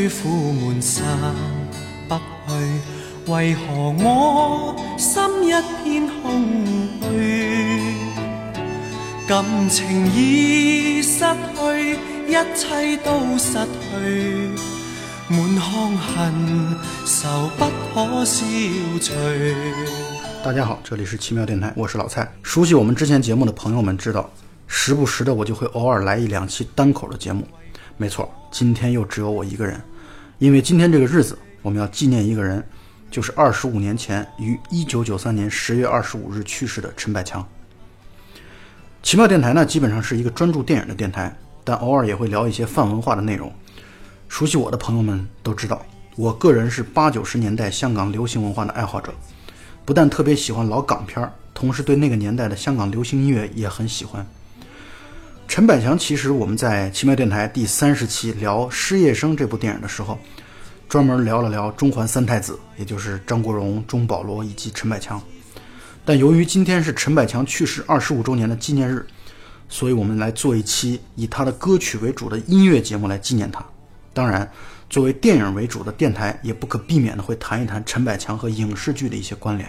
于苦闷散不去为何我心一片空虚感情已失去一切都失去满腔恨愁不可消除大家好这里是奇妙电台我是老蔡熟悉我们之前节目的朋友们知道时不时的我就会偶尔来一两期单口的节目没错今天又只有我一个人因为今天这个日子，我们要纪念一个人，就是二十五年前于一九九三年十月二十五日去世的陈百强。奇妙电台呢，基本上是一个专注电影的电台，但偶尔也会聊一些泛文化的内容。熟悉我的朋友们都知道，我个人是八九十年代香港流行文化的爱好者，不但特别喜欢老港片，同时对那个年代的香港流行音乐也很喜欢。陈百强，其实我们在奇妙电台第三十期聊《失业生》这部电影的时候，专门聊了聊中环三太子，也就是张国荣、钟保罗以及陈百强。但由于今天是陈百强去世二十五周年的纪念日，所以我们来做一期以他的歌曲为主的音乐节目来纪念他。当然，作为电影为主的电台，也不可避免的会谈一谈陈百强和影视剧的一些关联。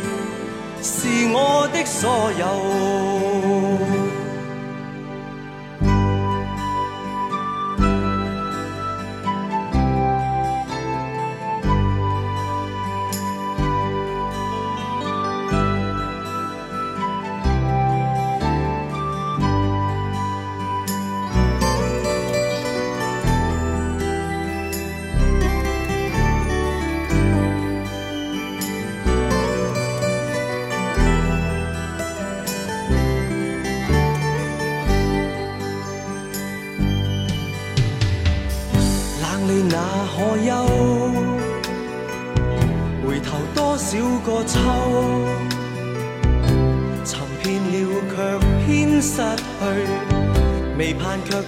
是我的所有。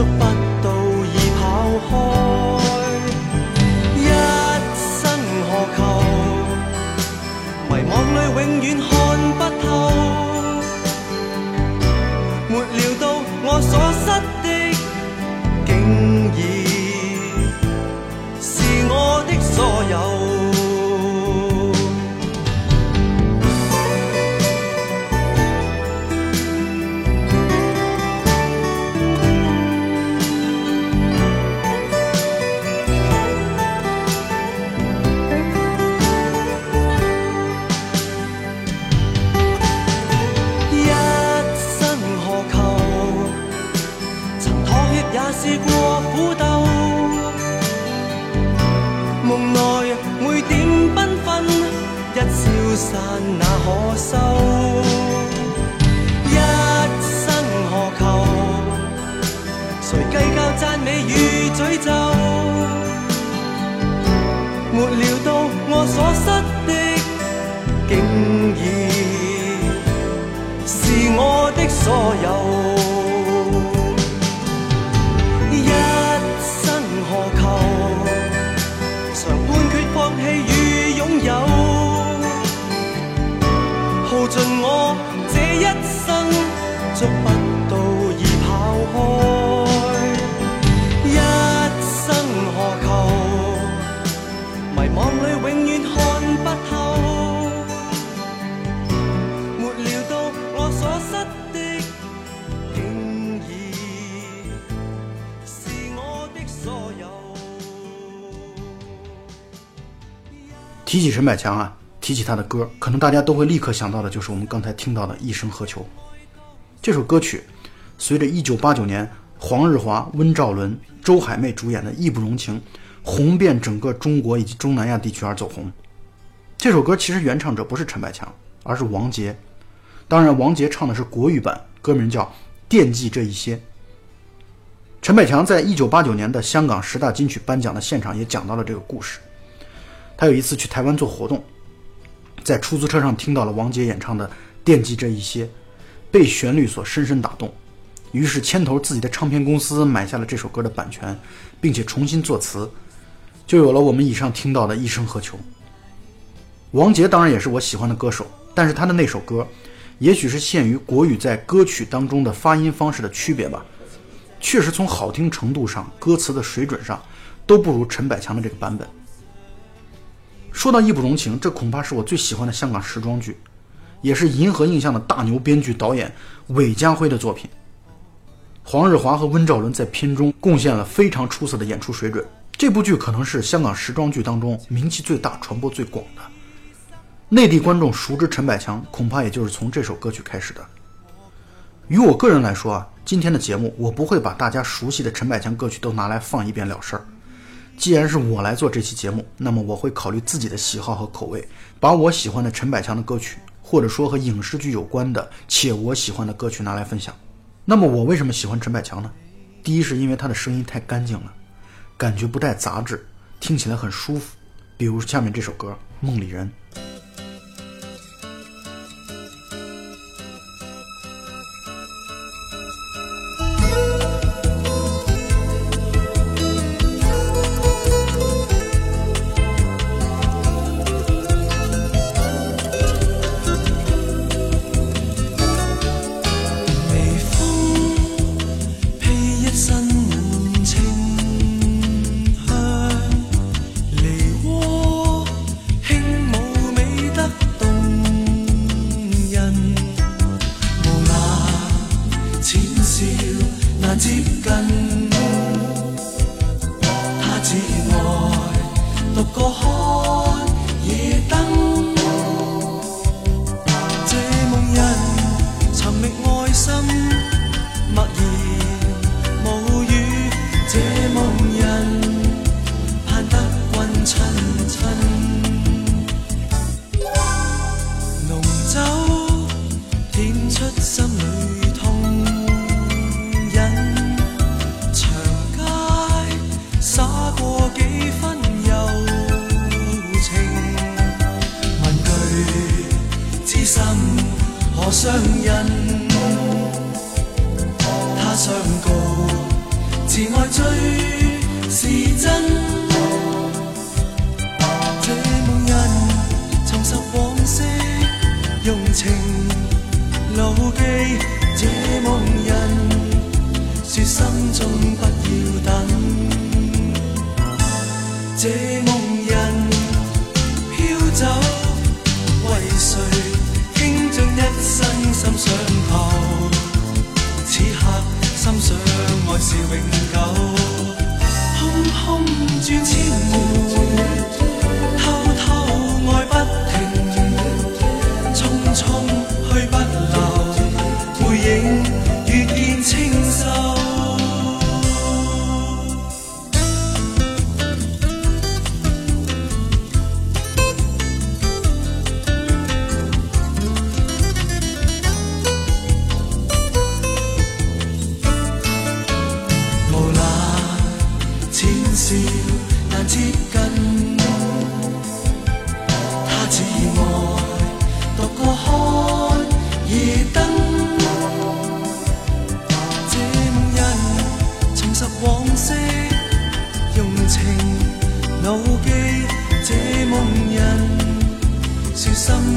捉不到，已跑开。一生何求？迷惘里，永远。看。没料到我所失的，竟已是我的所有。提起陈百强啊，提起他的歌，可能大家都会立刻想到的就是我们刚才听到的《一生何求》这首歌曲。随着1989年黄日华、温兆伦、周海媚主演的《义不容情》红遍整个中国以及东南亚地区而走红。这首歌其实原唱者不是陈百强，而是王杰。当然，王杰唱的是国语版，歌名叫《惦记这一些》。陈百强在一九八九年的香港十大金曲颁奖的现场也讲到了这个故事。他有一次去台湾做活动，在出租车上听到了王杰演唱的《惦记这一些被旋律所深深打动，于是牵头自己的唱片公司买下了这首歌的版权，并且重新作词，就有了我们以上听到的《一生何求》。王杰当然也是我喜欢的歌手，但是他的那首歌，也许是限于国语在歌曲当中的发音方式的区别吧，确实从好听程度上、歌词的水准上，都不如陈百强的这个版本。说到义不容情，这恐怕是我最喜欢的香港时装剧，也是银河映像的大牛编剧导演韦家辉的作品。黄日华和温兆伦在片中贡献了非常出色的演出水准。这部剧可能是香港时装剧当中名气最大、传播最广的。内地观众熟知陈百强，恐怕也就是从这首歌曲开始的。于我个人来说啊，今天的节目我不会把大家熟悉的陈百强歌曲都拿来放一遍了事儿。既然是我来做这期节目，那么我会考虑自己的喜好和口味，把我喜欢的陈百强的歌曲，或者说和影视剧有关的且我喜欢的歌曲拿来分享。那么我为什么喜欢陈百强呢？第一是因为他的声音太干净了，感觉不带杂质，听起来很舒服。比如下面这首歌《梦里人》。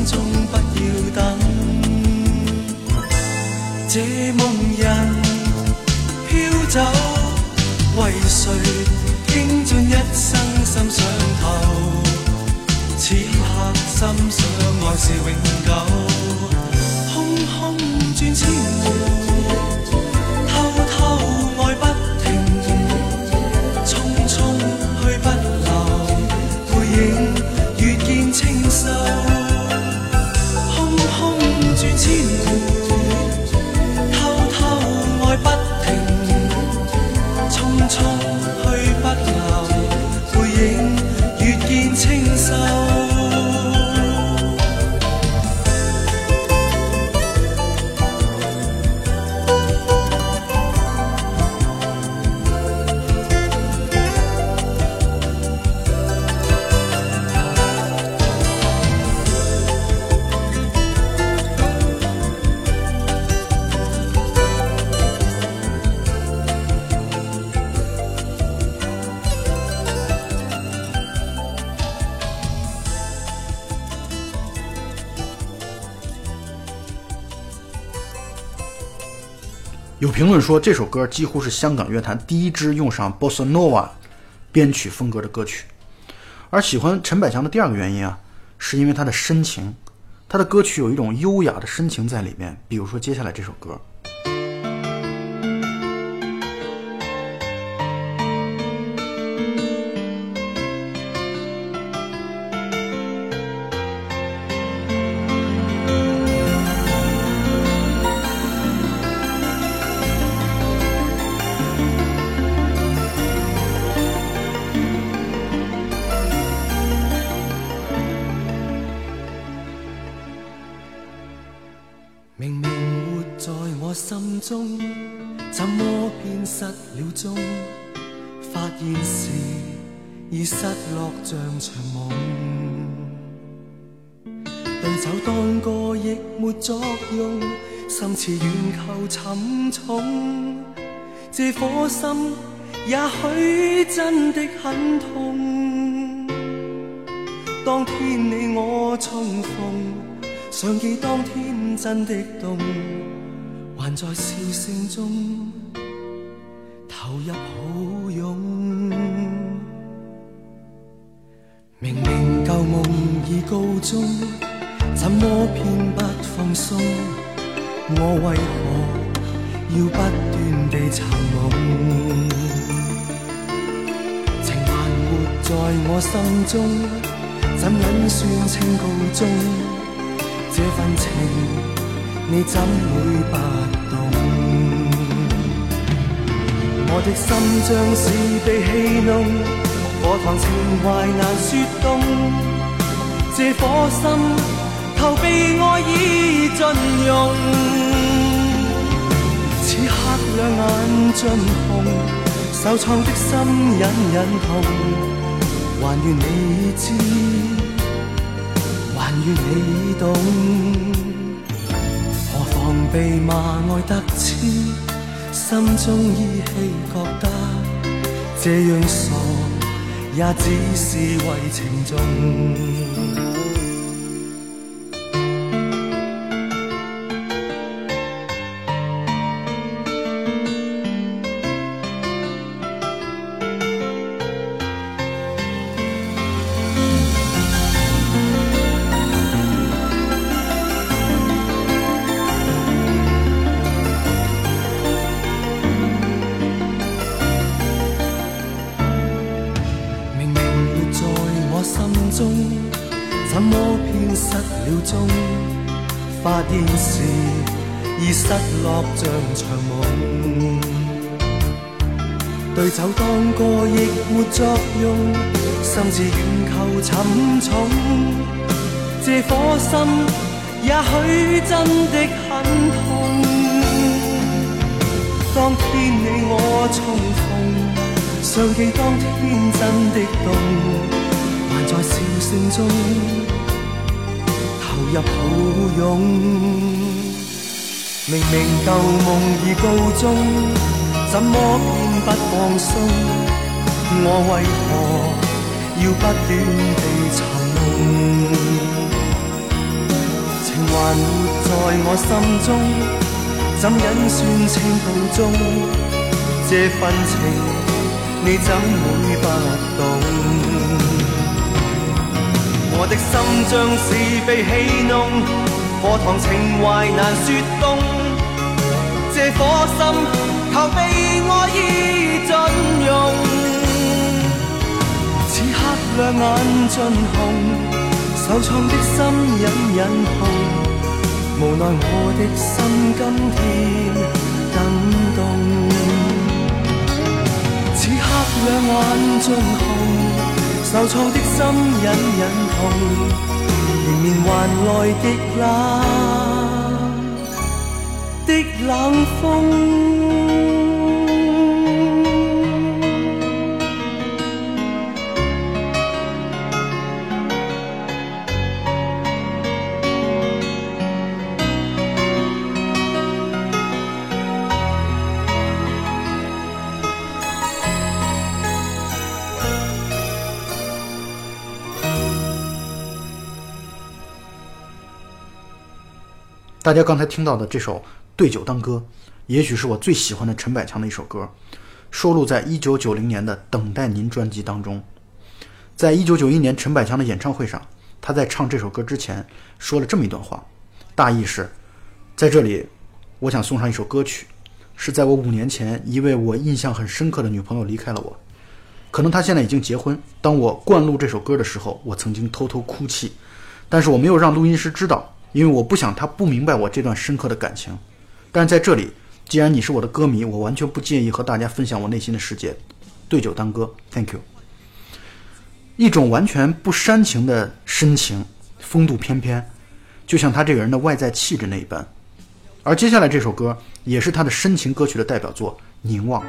中不要等，这梦人飘走，为谁倾尽一生心伤透？此刻心想爱是永久，空空转千转。有评论说，这首歌几乎是香港乐坛第一支用上 bossa nova 编曲风格的歌曲。而喜欢陈百强的第二个原因啊，是因为他的深情，他的歌曲有一种优雅的深情在里面。比如说接下来这首歌。真的痛，还在笑声中投入抱拥。明明旧梦已告终，怎么偏不放松？我为何要不断地寻梦？情还活在我心中，怎忍算清告终？这份情。你怎会不懂？我的心像是被戏弄，火烫情怀难说动。这颗心投被爱已尽用，此刻两眼尽红，受创的心隐隐痛。还愿你知，还愿你懂。被骂爱得痴，心中依稀觉得这样傻，也只是为情重。落像场梦，对酒当歌亦没作用，心志远求沉重。这颗心也许真的很痛。当天你我重逢，尚记当天真的动，还在笑声中投入抱拥。明明旧梦已告终，怎么偏不放松？我为何要不断地寻梦？情还活在我心中，怎忍算情到中？这份情你怎会不懂？我的心像是被戏弄，课堂情怀难说冻。这颗心求被爱意尽容。此刻两眼尽红，受创的心隐隐痛，无奈我的心今天更冻。此刻两眼尽红，受创的心隐隐痛，绵绵还来极冷。冷风。大家刚才听到的这首。对酒当歌，也许是我最喜欢的陈百强的一首歌，收录在1990年的《等待您》专辑当中。在1991年陈百强的演唱会上，他在唱这首歌之前说了这么一段话，大意是：在这里，我想送上一首歌曲，是在我五年前，一位我印象很深刻的女朋友离开了我，可能她现在已经结婚。当我灌录这首歌的时候，我曾经偷偷哭泣，但是我没有让录音师知道，因为我不想他不明白我这段深刻的感情。但在这里，既然你是我的歌迷，我完全不介意和大家分享我内心的世界。对酒当歌，Thank you。一种完全不煽情的深情，风度翩翩，就像他这个人的外在气质那一般。而接下来这首歌也是他的深情歌曲的代表作《凝望》。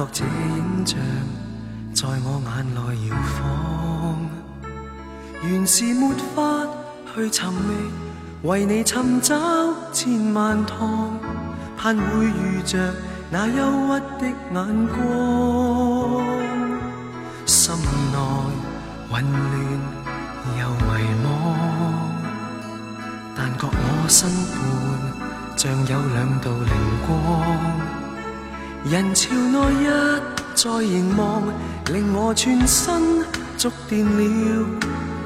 觉这影像在我眼内摇晃，原是没法去寻觅，为你寻找千万趟，盼会遇着那忧郁的眼光。心内混乱又迷惘，但觉我身畔像有两道灵光。人潮内一再凝望，令我全身触电了。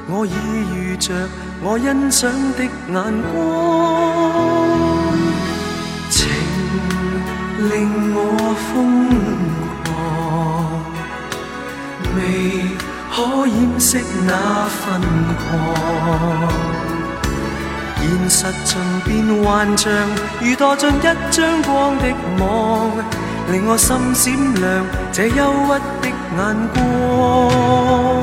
我已遇着我欣赏的眼光，情令我疯狂，未可掩饰那份狂。现实尽变幻象，如堕进一张光的网。令我心闪亮，这忧郁的眼光，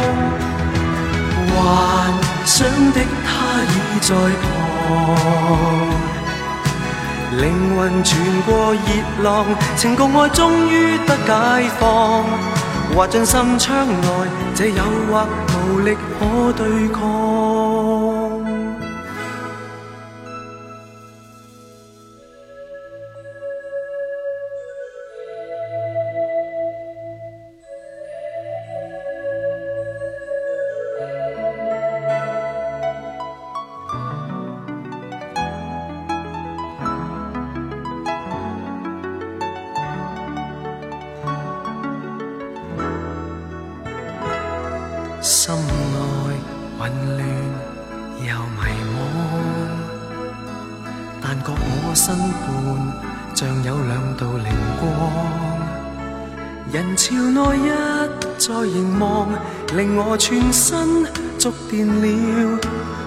幻想的他已在旁，灵魂传过热浪，情共爱终于得解放，滑进心窗内，这诱惑无力可对抗。人潮内一再凝望，令我全身触电了。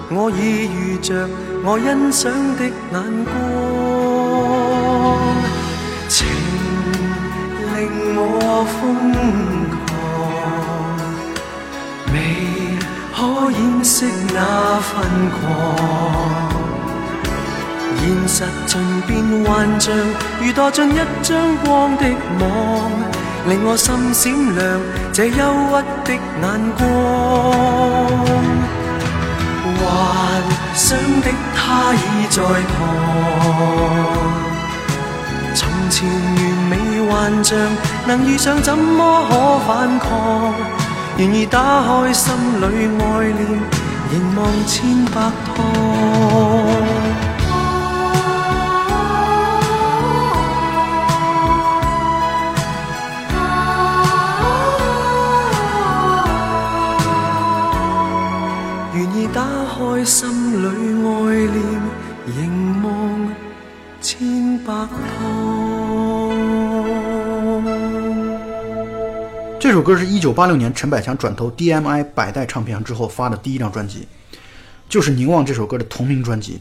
我已遇着我欣赏的眼光，情令我疯狂，未可掩饰那份狂。现实尽变幻象，如堕进一张光的网。令我心闪亮，这忧郁的眼光，幻想的他已在旁。从前完美幻象，能遇上怎么可反抗？然而打开心里爱念，凝望千百趟。心里爱这首歌是一九八六年陈百强转投 DMI 百代唱片之后发的第一张专辑，就是《凝望》这首歌的同名专辑。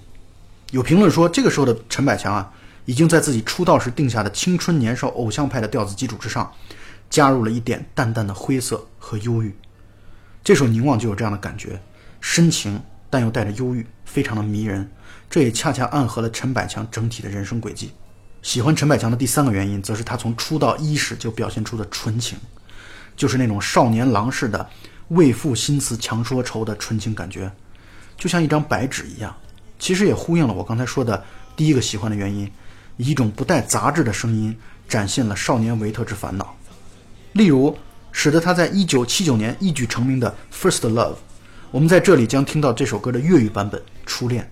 有评论说，这个时候的陈百强啊，已经在自己出道时定下的青春年少偶像派的调子基础之上，加入了一点淡淡的灰色和忧郁。这首《凝望》就有这样的感觉，深情。但又带着忧郁，非常的迷人，这也恰恰暗合了陈百强整体的人生轨迹。喜欢陈百强的第三个原因，则是他从出道伊始就表现出的纯情，就是那种少年郎似的“为赋新词强说愁”的纯情感觉，就像一张白纸一样。其实也呼应了我刚才说的第一个喜欢的原因，以一种不带杂质的声音，展现了少年维特之烦恼。例如，使得他在1979年一举成名的《First Love》。我们在这里将听到这首歌的粤语版本《初恋》。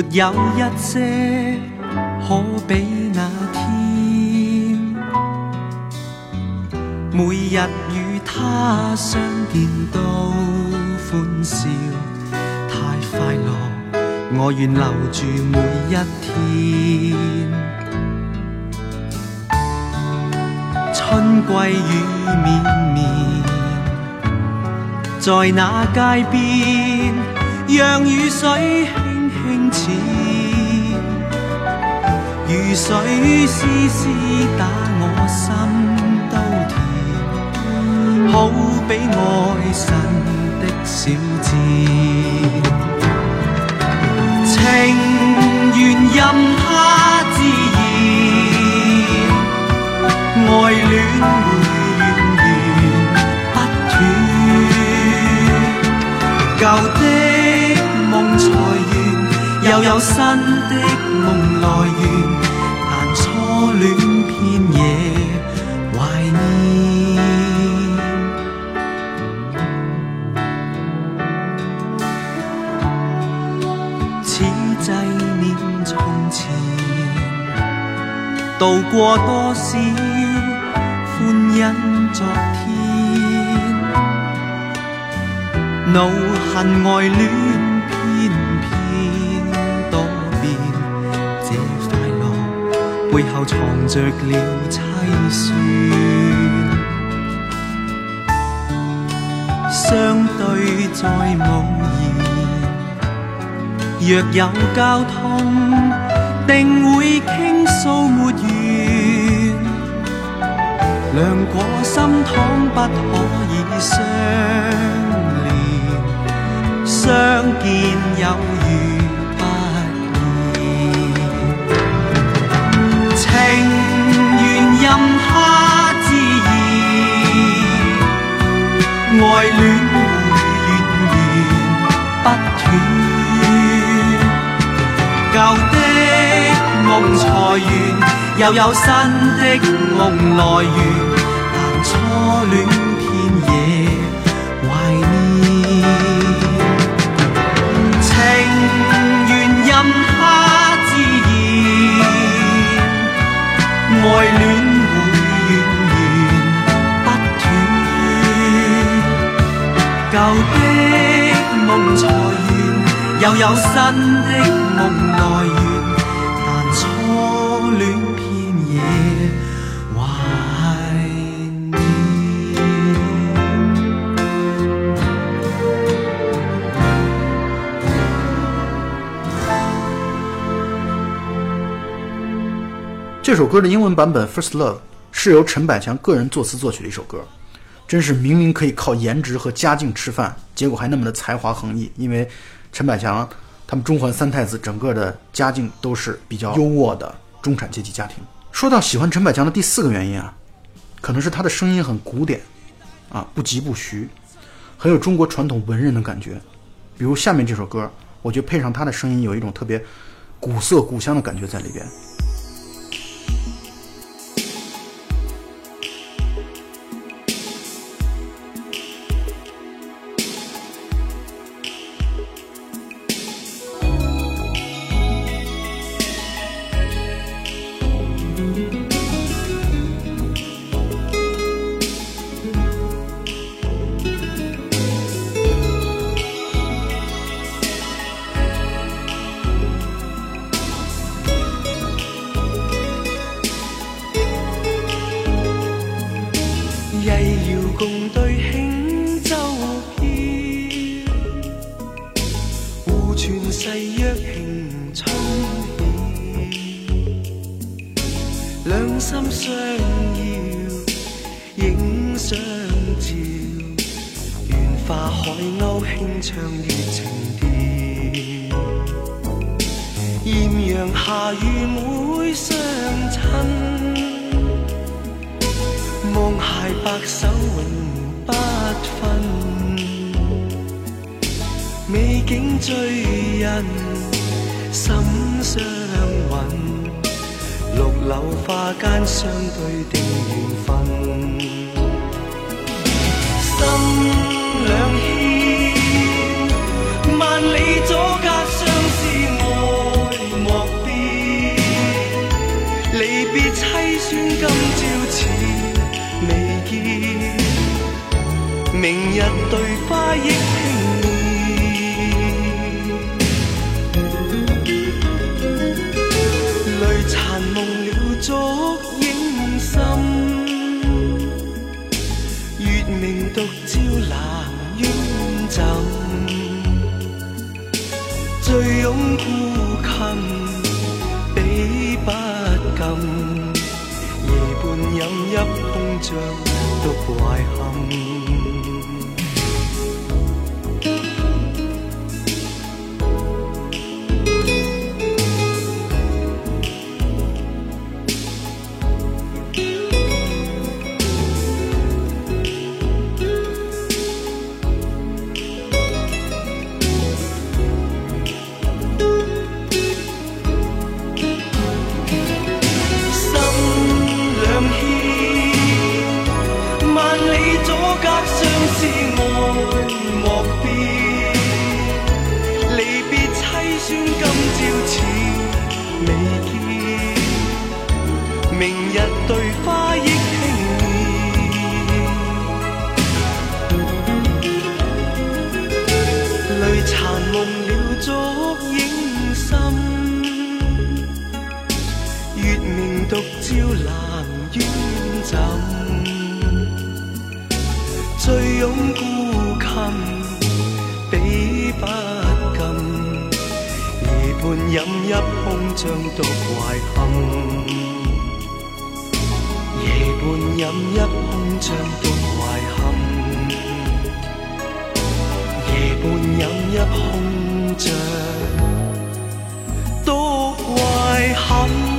没有一些可比那天，每日与他相见都欢笑，太快乐，我愿留住每一天。春雨绵绵，在那街边，让雨水。雨水丝丝打我心都甜，好比爱神的小箭。情缘任它自然，爱恋会源源不断。旧的梦才完，又有新的梦来源。过多少欢欣昨天，怒恨爱恋偏偏多变，这快乐背后藏着了凄酸，相对在无言，若有交通，定会倾诉没完。两颗心倘不可以相连，相见有缘不言。情缘任它自然，爱恋会源源不断。旧的梦才完，又有新的梦来圆。恋片夜怀念，情愿任它自然，爱恋会源源不断。旧的梦才完，又有新的梦来。这首歌的英文版本《First Love》是由陈百强个人作词作曲的一首歌，真是明明可以靠颜值和家境吃饭，结果还那么的才华横溢。因为陈百强他们中环三太子整个的家境都是比较优渥的中产阶级家庭。说到喜欢陈百强的第四个原因啊，可能是他的声音很古典啊，不疾不徐，很有中国传统文人的感觉。比如下面这首歌，我觉得配上他的声音有一种特别古色古香的感觉在里边。相吻，绿柳花间相对定缘分。心两牵，万里阻隔相思爱莫变。离别凄酸今朝似未见，明日对花忆。joke 飘兰鸳枕，醉拥孤琴，比不禁。夜半饮泣空将独怀恨。夜半饮泣空将独怀恨。夜半饮泣空将独怀恨。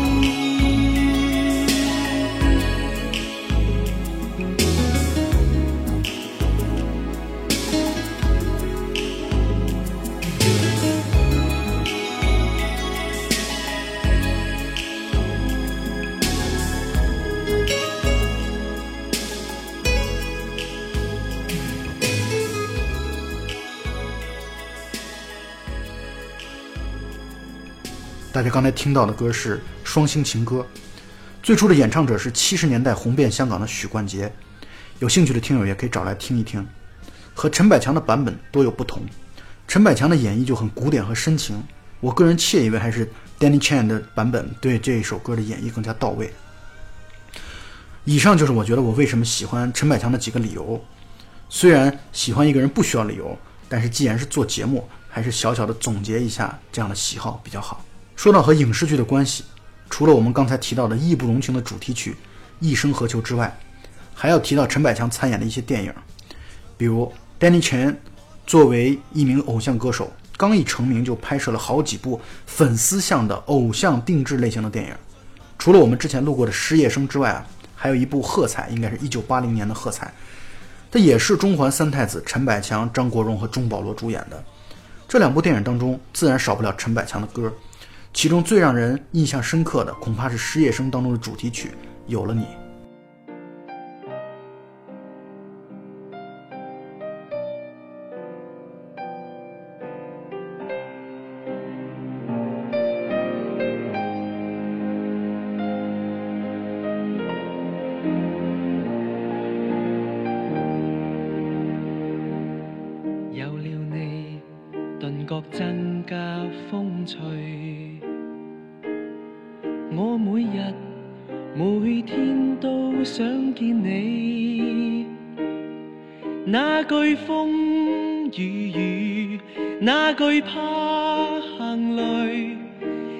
大家刚才听到的歌是《双星情歌》，最初的演唱者是七十年代红遍香港的许冠杰。有兴趣的听友也可以找来听一听，和陈百强的版本多有不同。陈百强的演绎就很古典和深情，我个人窃以为还是 Danny Chan 的版本对这一首歌的演绎更加到位。以上就是我觉得我为什么喜欢陈百强的几个理由。虽然喜欢一个人不需要理由，但是既然是做节目，还是小小的总结一下这样的喜好比较好。说到和影视剧的关系，除了我们刚才提到的《义不容情》的主题曲《一生何求》之外，还要提到陈百强参演的一些电影，比如 Danny c h e n 作为一名偶像歌手，刚一成名就拍摄了好几部粉丝向的偶像定制类型的电影。除了我们之前录过的《失业生》之外啊，还有一部《喝彩》，应该是一九八零年的《喝彩》，它也是中环三太子陈百强、张国荣和钟保罗主演的。这两部电影当中，自然少不了陈百强的歌。其中最让人印象深刻的，恐怕是失业生当中的主题曲《有了你》。见你，那惧风雨雨，那惧怕行雷，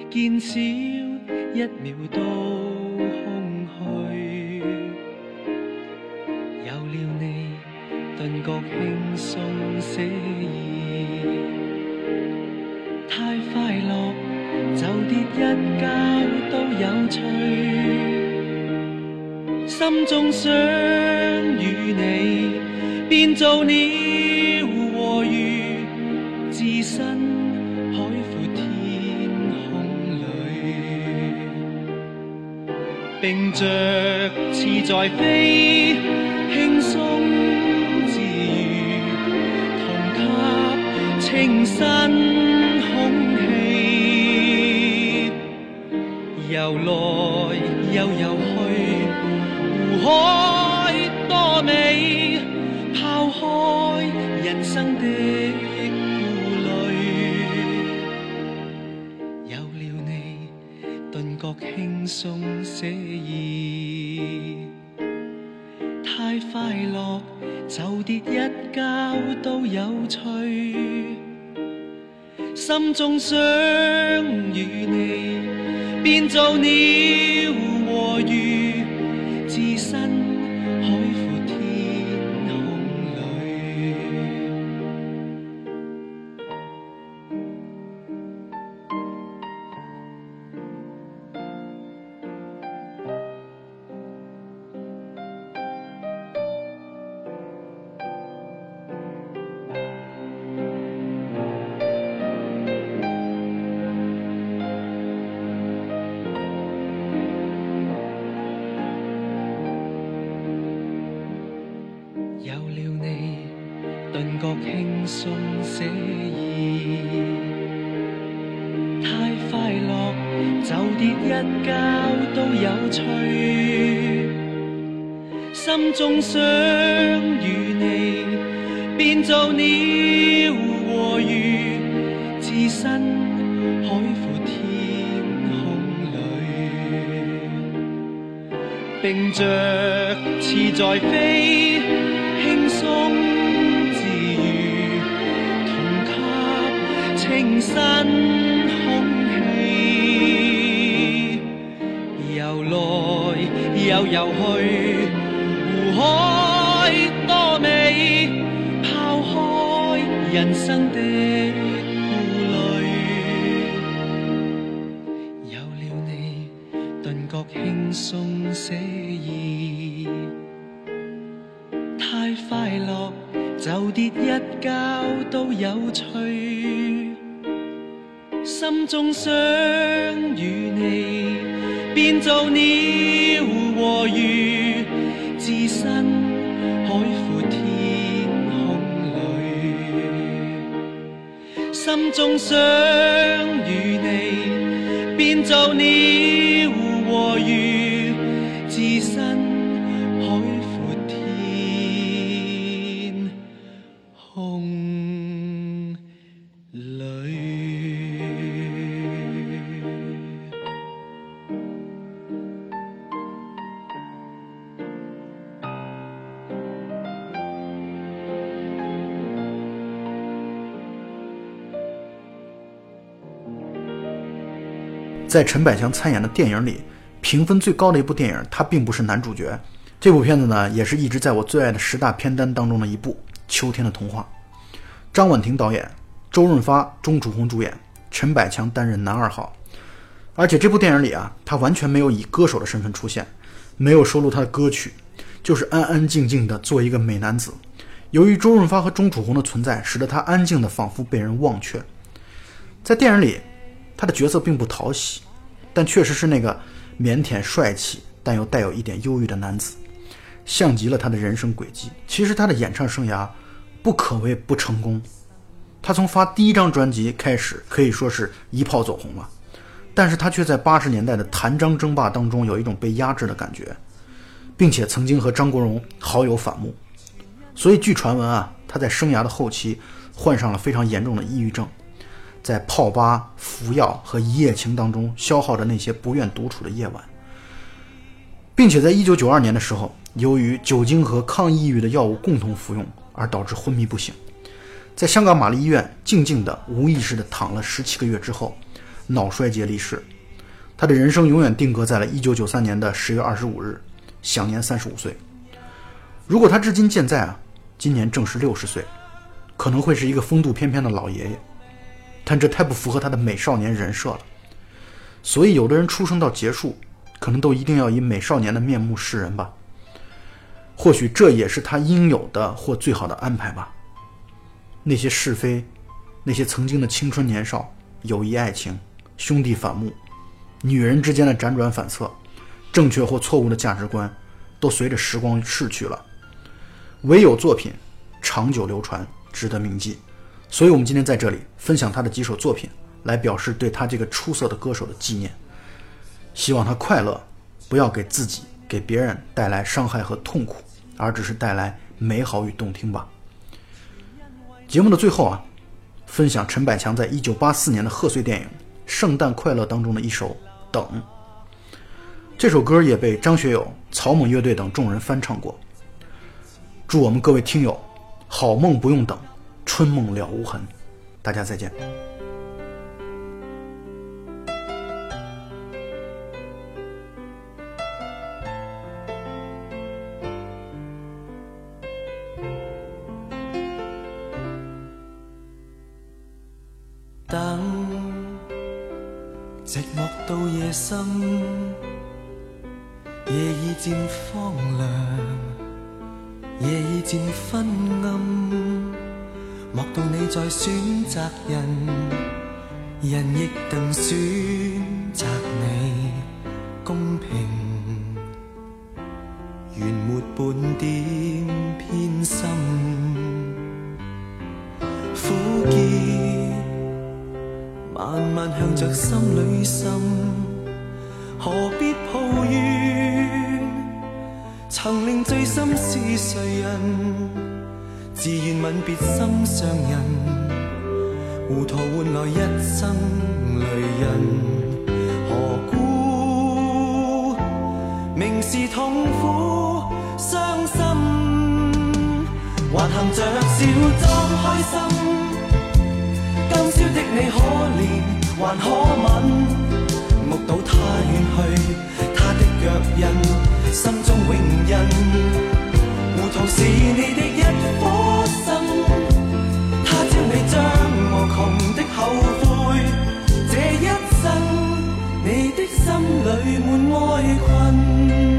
见少一秒都空虚。有了你，顿觉轻松释意，太快乐就跌一跤都有趣。心中想与你，变做了和鱼，置身海阔天空里，并着翅在飞。来又游去，湖海多美，抛开人生的顾虑，有了你，顿觉轻松惬意。太快乐就跌一跤都有趣，心中想与你。变做你。终想与你变做鸟和鱼，置身海阔天空里，并着翅在飞，轻松自如，同吸清新空气，游来又游去。海多美，抛开人生的顾虑，有了你，顿觉轻松惬意。太快乐就跌一跤都有趣，心中想与你，变做鸟和鱼。心中想与你，便做你。在陈百强参演的电影里，评分最高的一部电影，他并不是男主角。这部片子呢，也是一直在我最爱的十大片单当中的一部《秋天的童话》，张婉婷导演，周润发、钟楚红主演，陈百强担任男二号。而且这部电影里啊，他完全没有以歌手的身份出现，没有收录他的歌曲，就是安安静静的做一个美男子。由于周润发和钟楚红的存在，使得他安静的仿佛被人忘却。在电影里。他的角色并不讨喜，但确实是那个腼腆、帅气，但又带有一点忧郁的男子，像极了他的人生轨迹。其实他的演唱生涯不可谓不成功，他从发第一张专辑开始，可以说是一炮走红了。但是他却在八十年代的谭张争霸当中有一种被压制的感觉，并且曾经和张国荣好友反目，所以据传闻啊，他在生涯的后期患上了非常严重的抑郁症。在泡吧、服药和一夜情当中消耗着那些不愿独处的夜晚，并且在一九九二年的时候，由于酒精和抗抑郁的药物共同服用而导致昏迷不醒，在香港玛丽医院静静的、无意识的躺了十七个月之后，脑衰竭离世。他的人生永远定格在了一九九三年的十月二十五日，享年三十五岁。如果他至今健在啊，今年正是六十岁，可能会是一个风度翩翩的老爷爷。但这太不符合他的美少年人设了，所以有的人出生到结束，可能都一定要以美少年的面目示人吧。或许这也是他应有的或最好的安排吧。那些是非，那些曾经的青春年少、友谊、爱情、兄弟反目、女人之间的辗转反侧，正确或错误的价值观，都随着时光逝去了，唯有作品长久流传，值得铭记。所以，我们今天在这里分享他的几首作品，来表示对他这个出色的歌手的纪念。希望他快乐，不要给自己、给别人带来伤害和痛苦，而只是带来美好与动听吧。节目的最后啊，分享陈百强在一九八四年的贺岁电影《圣诞快乐》当中的一首《等》。这首歌也被张学友、草蜢乐队等众人翻唱过。祝我们各位听友，好梦不用等。春梦了无痕，大家再见。等寂寞到夜深，夜已渐荒凉，夜已渐昏暗。莫道你在选择人，人亦定选择你，公平，原没半点偏心。苦涩慢慢向着心里渗，何必抱怨？曾令醉心是谁人？自愿吻别心上人，糊涂换来一生泪印。何故明是痛苦伤心，还含着笑装开心？今宵的你可怜还可吻？目睹他远去，他的脚印，心中永印。糊涂是你的一颗心，他朝你将无穷的后悔，这一生你的心里满哀困。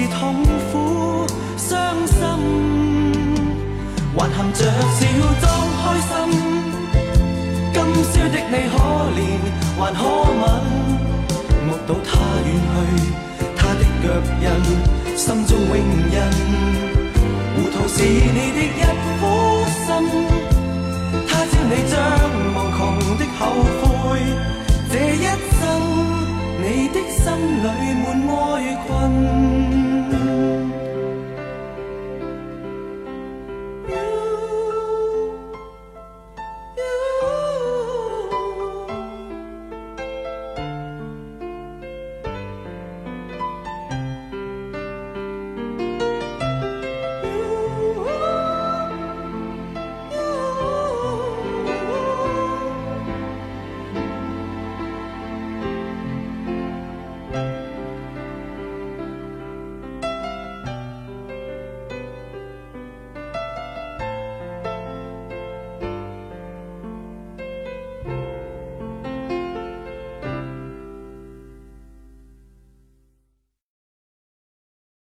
是痛苦、傷心，還含著笑裝開心。今宵的你可憐還可吻，目睹他遠去，他的脚印，心中永印。糊涂是你的一顆心，他朝你將無窮的後悔。這一生，你的心裏滿哀困。you.